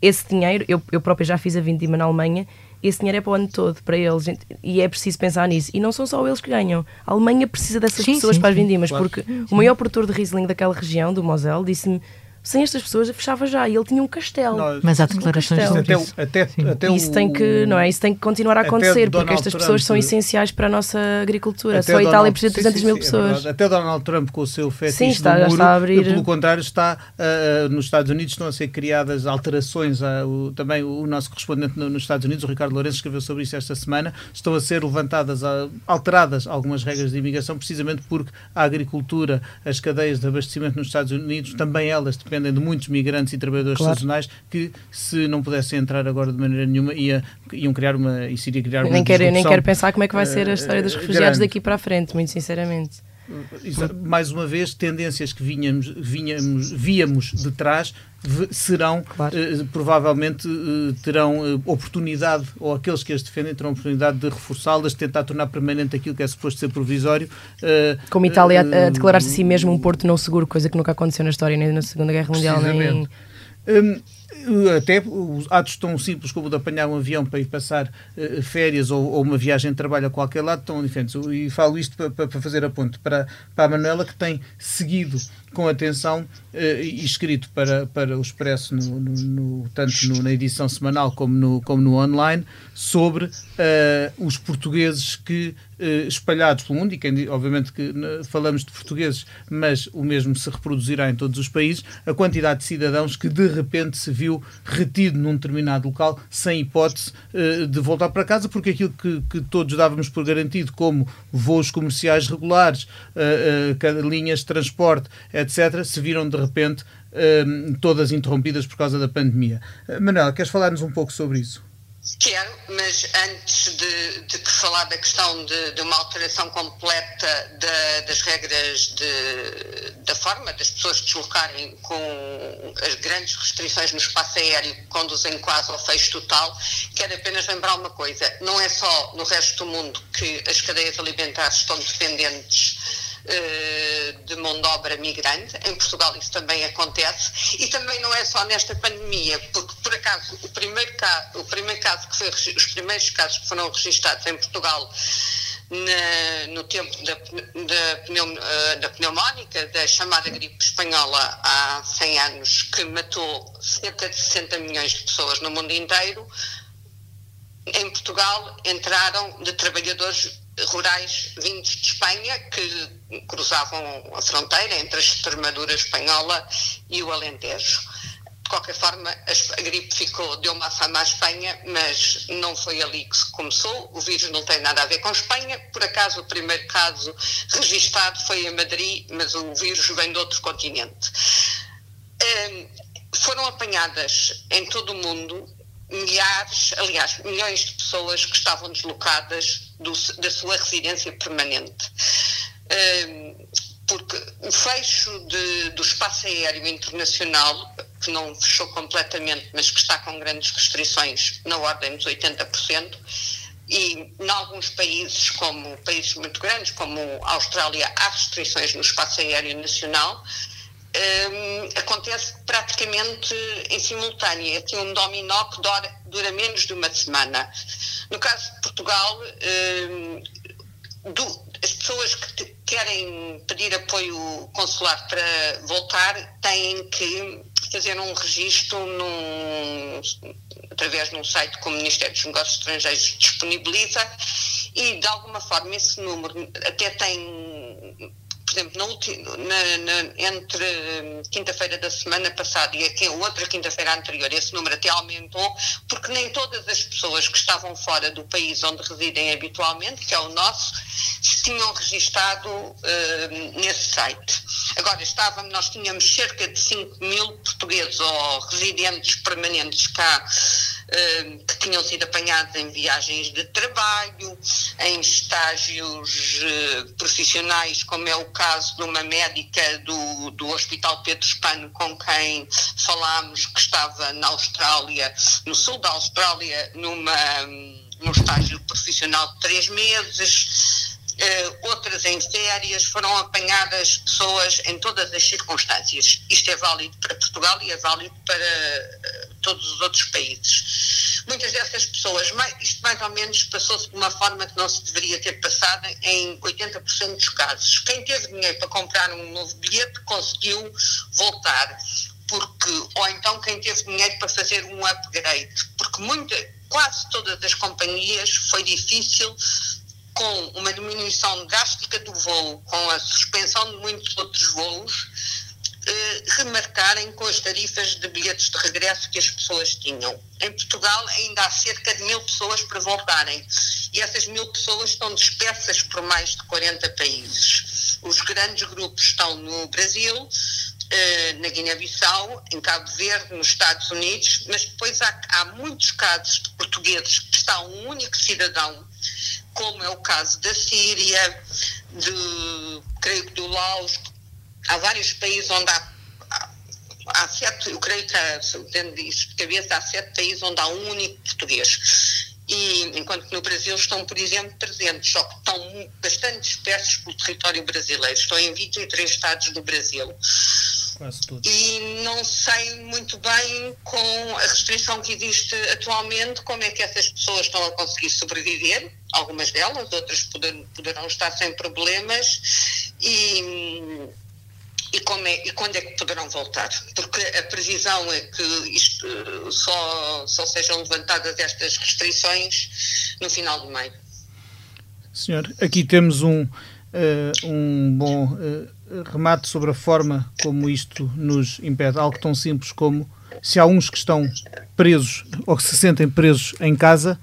Esse dinheiro, eu, eu própria já fiz a vindima na Alemanha, esse dinheiro é para o ano todo, para eles, e é preciso pensar nisso. E não são só eles que ganham. A Alemanha precisa dessas sim, pessoas sim, para as vindimas, claro. porque sim. o maior produtor de Riesling daquela região, do Moselle, disse-me sem estas pessoas fechava já e ele tinha um castelo. Nós, mas há declarações um até, até, até isso o, tem que não é isso tem que continuar a acontecer porque estas Trump, pessoas são essenciais para a nossa agricultura. Só a Itália precisa de 300 sim, mil sim, é pessoas. É até Donald Trump com o seu fetiche sim, está, muro, está a abrir. pelo contrário está uh, nos Estados Unidos estão a ser criadas alterações. A, o, também o nosso correspondente no, nos Estados Unidos, o Ricardo Lourenço, escreveu sobre isso esta semana. Estão a ser levantadas, a, alteradas algumas regras de imigração precisamente porque a agricultura, as cadeias de abastecimento nos Estados Unidos também elas dependem de muitos migrantes e trabalhadores claro. sazonais que, se não pudessem entrar agora de maneira nenhuma, ia, iam criar uma. Isso iria criar uma. Nem quero, nem quero pensar como é que vai ser a história dos eh, refugiados grande. daqui para a frente, muito sinceramente mais uma vez, tendências que vinhamos, vinhamos, víamos de trás serão, claro. eh, provavelmente, eh, terão eh, oportunidade, ou aqueles que as defendem terão oportunidade de reforçá-las, de tentar tornar permanente aquilo que é suposto ser provisório. Eh, Como Itália a, a eh, declarar-se a si mesmo um porto não seguro, coisa que nunca aconteceu na história, nem na Segunda Guerra Mundial, nem... Um, até os atos tão simples como de apanhar um avião para ir passar uh, férias ou, ou, uma viagem de trabalho a qualquer lado estão diferentes. E falo isto para, para fazer a ponte para, para a Manuela, que tem seguido com atenção uh, e escrito para, para o Expresso, no, no, no tanto no, na edição semanal como no, como no online, sobre uh, os portugueses que espalhados pelo mundo, e quem, obviamente que falamos de portugueses, mas o mesmo se reproduzirá em todos os países, a quantidade de cidadãos que de repente se viu retido num determinado local sem hipótese de voltar para casa, porque aquilo que, que todos dávamos por garantido, como voos comerciais regulares, linhas de transporte, etc., se viram de repente todas interrompidas por causa da pandemia. Manuela, queres falar-nos um pouco sobre isso? Quero, mas antes de, de falar da questão de, de uma alteração completa de, das regras da forma das pessoas deslocarem com as grandes restrições no espaço aéreo que conduzem quase ao fecho total, quero apenas lembrar uma coisa: não é só no resto do mundo que as cadeias alimentares estão dependentes eh, de mão de obra migrante. Em Portugal isso também acontece. E também não é só nesta pandemia, porque por acaso o primeiro caso, o primeiro caso que foi, os primeiros casos que foram registados em Portugal na, no tempo da, da, pneum, eh, da pneumónica, da chamada gripe espanhola há 100 anos, que matou cerca de 60 milhões de pessoas no mundo inteiro, em Portugal entraram de trabalhadores rurais vindos de Espanha que cruzavam a fronteira entre a Extremadura espanhola e o Alentejo. De qualquer forma, a, gripe ficou, deu uma fama à Espanha, mas não foi ali que se começou. O vírus não tem nada a ver com a Espanha. Por acaso, o primeiro caso registado foi em Madrid, mas o vírus vem de outro continente. Um, foram apanhadas em todo o mundo milhares, aliás, milhões de pessoas que estavam deslocadas do, da sua residência permanente. Um, porque o fecho de, do espaço aéreo internacional, que não fechou completamente, mas que está com grandes restrições, na ordem dos 80%, e em alguns países, como países muito grandes, como a Austrália, há restrições no espaço aéreo nacional, um, acontece praticamente em simultâneo. É assim um dominó que dura, dura, menos de uma semana. No caso de Portugal, um, do, as pessoas que querem pedir apoio consular para voltar têm que fazer um registro num, através de um site que o Ministério dos Negócios Estrangeiros disponibiliza e de alguma forma esse número até tem por exemplo, na, na, na, entre hum, quinta-feira da semana passada e a outra quinta-feira anterior, esse número até aumentou, porque nem todas as pessoas que estavam fora do país onde residem habitualmente, que é o nosso, se tinham registado uh, nesse site. Agora, estávamos, nós tínhamos cerca de 5 mil portugueses ou residentes permanentes cá que tinham sido apanhados em viagens de trabalho, em estágios eh, profissionais, como é o caso de uma médica do, do Hospital Pedro Espano com quem falámos, que estava na Austrália, no sul da Austrália, numa, num estágio profissional de três meses uh, outras em férias, foram apanhadas pessoas em todas as circunstâncias. Isto é válido para Portugal e é válido para todos os outros países. Muitas dessas pessoas, isto mais ou menos passou-se de uma forma que não se deveria ter passado em 80% dos casos. Quem teve dinheiro para comprar um novo bilhete conseguiu voltar. Porque, ou então quem teve dinheiro para fazer um upgrade, porque muita, quase todas as companhias foi difícil com uma diminuição drástica do voo, com a suspensão de muitos outros voos, eh, remarcarem com as tarifas de bilhetes de regresso que as pessoas tinham. Em Portugal ainda há cerca de mil pessoas para voltarem e essas mil pessoas estão dispersas por mais de 40 países. Os grandes grupos estão no Brasil, eh, na Guiné-Bissau, em Cabo Verde, nos Estados Unidos, mas depois há, há muitos casos de portugueses que está um único cidadão como é o caso da Síria, de, creio que do Laos, há vários países onde há, há, há sete, eu creio que há, tendo isso de cabeça, há sete países onde há um único português. E, enquanto que no Brasil estão, por exemplo, 300, só que estão bastante dispersos pelo território brasileiro. Estão em 23 estados do Brasil. E não sei muito bem, com a restrição que existe atualmente, como é que essas pessoas estão a conseguir sobreviver algumas delas, outras poderão, poderão estar sem problemas e, e, como é, e quando é que poderão voltar? Porque a previsão é que isto, só, só sejam levantadas estas restrições no final de maio. Senhor, aqui temos um, uh, um bom uh, remate sobre a forma como isto nos impede. Algo tão simples como se há uns que estão presos ou que se sentem presos em casa,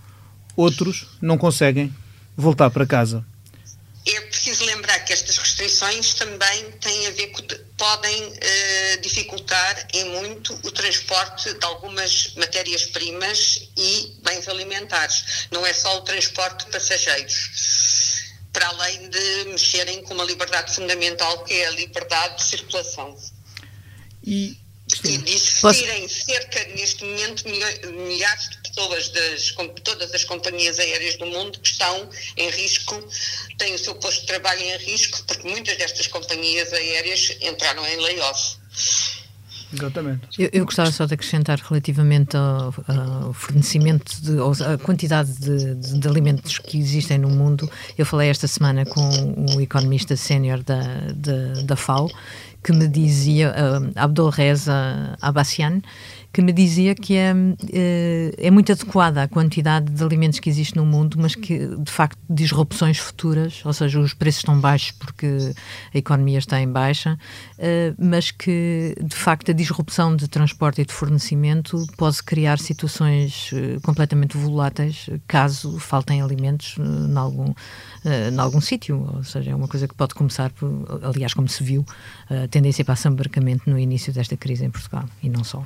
outros não conseguem voltar para casa. É preciso lembrar que estas restrições também têm a ver podem uh, dificultar em muito o transporte de algumas matérias-primas e bens alimentares. Não é só o transporte de passageiros, para além de mexerem com uma liberdade fundamental que é a liberdade de circulação. E e existirem Posso... cerca, neste momento, milhares de pessoas das todas as companhias aéreas do mundo que estão em risco, têm o seu posto de trabalho em risco, porque muitas destas companhias aéreas entraram em layoff. Exatamente. Eu, eu, gostava só de acrescentar relativamente ao, ao fornecimento, de, à quantidade de, de, de, alimentos que existem no mundo. Eu falei esta semana com o economista sénior da, da, da FAO que me dizia, uh, Abdul Reza Abassian, que me dizia que é, eh, é muito adequada a quantidade de alimentos que existe no mundo, mas que de facto disrupções futuras, ou seja, os preços estão baixos porque a economia está em baixa, eh, mas que de facto a disrupção de transporte e de fornecimento pode criar situações eh, completamente voláteis caso faltem alimentos em algum, em algum sítio, ou seja, é uma coisa que pode começar, por, aliás, como se viu, a tendência para assambarcamento no início desta crise em Portugal e não só.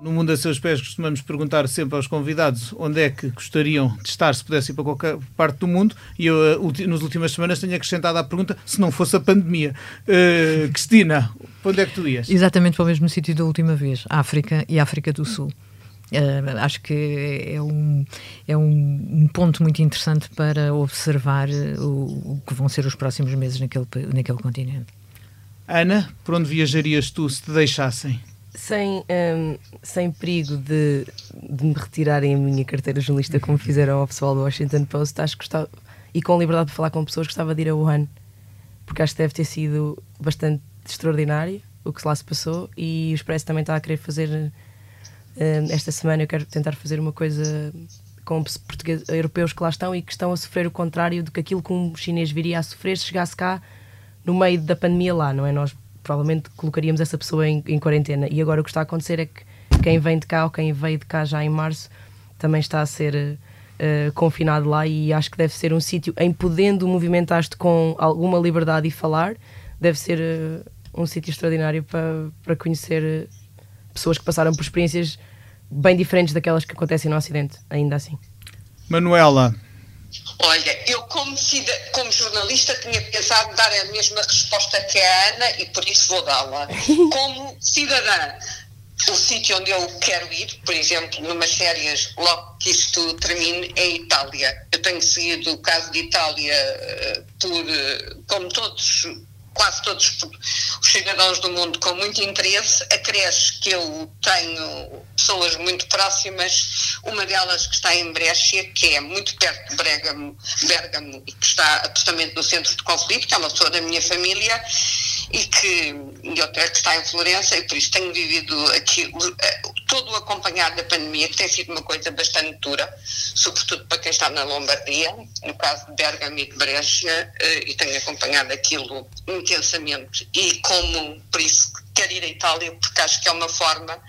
No Mundo a Seus Pés costumamos perguntar sempre aos convidados onde é que gostariam de estar se pudessem ir para qualquer parte do mundo e eu, eh, nas últimas semanas, tenho acrescentado à pergunta se não fosse a pandemia. Uh, Cristina, para onde é que tu ias? Exatamente para o mesmo sítio da última vez, África e África do Sul. Uh, acho que é um, é um, um, ponto muito interessante para observar o, o, que vão ser os próximos meses naquele, naquele continente. Ana, por onde viajarias tu se te deixassem? Sem, um, sem perigo de, de me retirarem a minha carteira jornalista, como fizeram ao pessoal do Washington Post, acho que gostava, e com liberdade de falar com pessoas, gostava de ir a Wuhan, porque acho que deve ter sido bastante extraordinário o que lá se passou, e o Expresso também está a querer fazer esta semana eu quero tentar fazer uma coisa com portugueses, europeus que lá estão e que estão a sofrer o contrário do que aquilo que um chinês viria a sofrer se chegasse cá no meio da pandemia lá, não é? Nós provavelmente colocaríamos essa pessoa em, em quarentena. E agora o que está a acontecer é que quem vem de cá ou quem veio de cá já em março também está a ser uh, confinado lá e acho que deve ser um sítio em podendo movimentar-te com alguma liberdade e falar, deve ser uh, um sítio extraordinário para, para conhecer pessoas que passaram por experiências bem diferentes daquelas que acontecem no Ocidente, ainda assim. Manuela. Olha, eu como, como jornalista tinha pensado dar a mesma resposta que a Ana e por isso vou dá-la. [LAUGHS] Como cidadã, o sítio onde eu quero ir, por exemplo, numas férias, logo que isto termine, é Itália. Eu tenho seguido o caso de Itália eh, por, eh, como todos quase todos os cidadãos do mundo com muito interesse. Acresce que eu tenho pessoas muito próximas, uma delas que está em Brescia, que é muito perto de Bergamo, Bergamo e que está absolutamente no centro de conflito, que é uma pessoa da minha família e que, e outra que está em Florença, e por isso tenho vivido aqui eh, todo o acompanhado da pandemia, que tem sido uma coisa bastante dura, sobretudo para quem está na Lombardia, no caso de Bergamo e de Brescia, eh, e tenho acompanhado aquilo intensamente. E como, por isso, quero ir à Itália, porque acho que é uma forma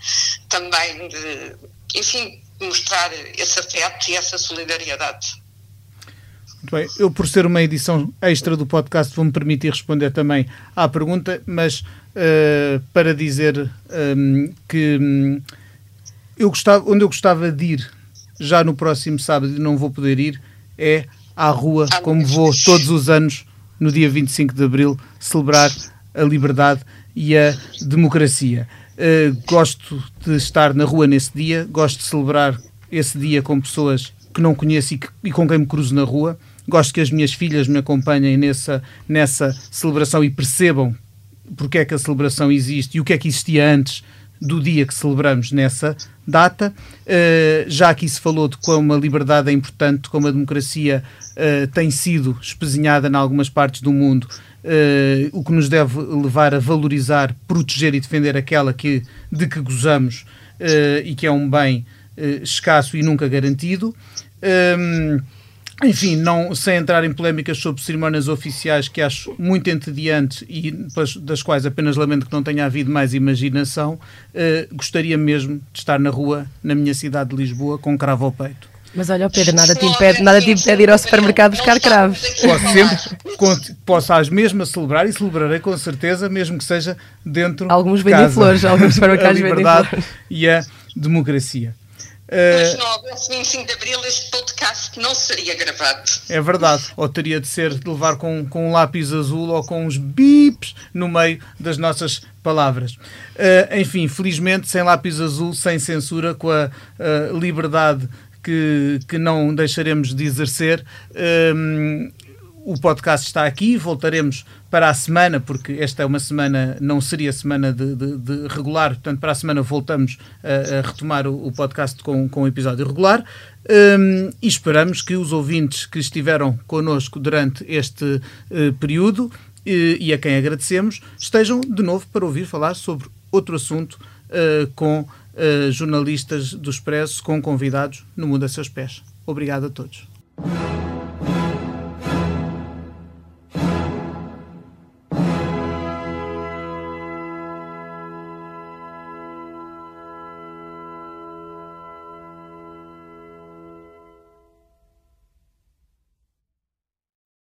também de, enfim, mostrar esse afeto e essa solidariedade. Muito bem. Eu, por ser uma edição extra do podcast, vou-me permitir responder também à pergunta, mas uh, para dizer um, ehm, que um, eu gostava, onde eu gostava de ir já no próximo sábado e não vou poder ir é à rua, como vou todos os anos no dia 25 de abril, celebrar a liberdade e a democracia. Uh, gosto de estar na rua nesse dia, gosto de celebrar esse dia com pessoas que não conheço e, que, e com quem me cruzo na rua. Gosto que as minhas filhas me acompanhem nessa, nessa celebração e percebam porque é que a celebração existe e o que é que existia antes do dia que celebramos nessa data. Uh, já aqui se falou de como a liberdade é importante, como a democracia uh, tem sido espezinhada em algumas partes do mundo, uh, o que nos deve levar a valorizar, proteger e defender aquela que, de que gozamos e que é um bem escasso e nunca garantido. Um, enfim, não, sem entrar em polémicas sobre cerimónias oficiais que acho muito entediantes e das quais apenas lamento que não tenha havido mais imaginação, uh, gostaria mesmo de estar na rua, na minha cidade de Lisboa, com cravo ao peito. Mas olha, Pedro, nada te impede, nada te impede de ir ao supermercado buscar cravos. Posso sempre, posso às mesmas celebrar e celebrarei com certeza, mesmo que seja dentro Alguns vendem flores, alguns [LAUGHS] supermercados vendem flores. E a democracia. Mas não houvesse 25 de Abril, este podcast não seria gravado. É verdade. Ou teria de ser de levar com, com um lápis azul ou com uns bips no meio das nossas palavras. Uh, enfim, felizmente, sem lápis azul, sem censura, com a uh, liberdade que, que não deixaremos de exercer. Uh, o podcast está aqui, voltaremos para a semana, porque esta é uma semana, não seria semana de, de, de regular, portanto, para a semana voltamos a, a retomar o, o, podcast com, com o episódio regular. Um, e esperamos que os ouvintes que estiveram connosco durante este uh, período e, e, a quem agradecemos estejam de novo para ouvir falar sobre outro assunto uh, com uh, jornalistas do Expresso, com convidados no Mundo a Seus Pés. Obrigado a todos.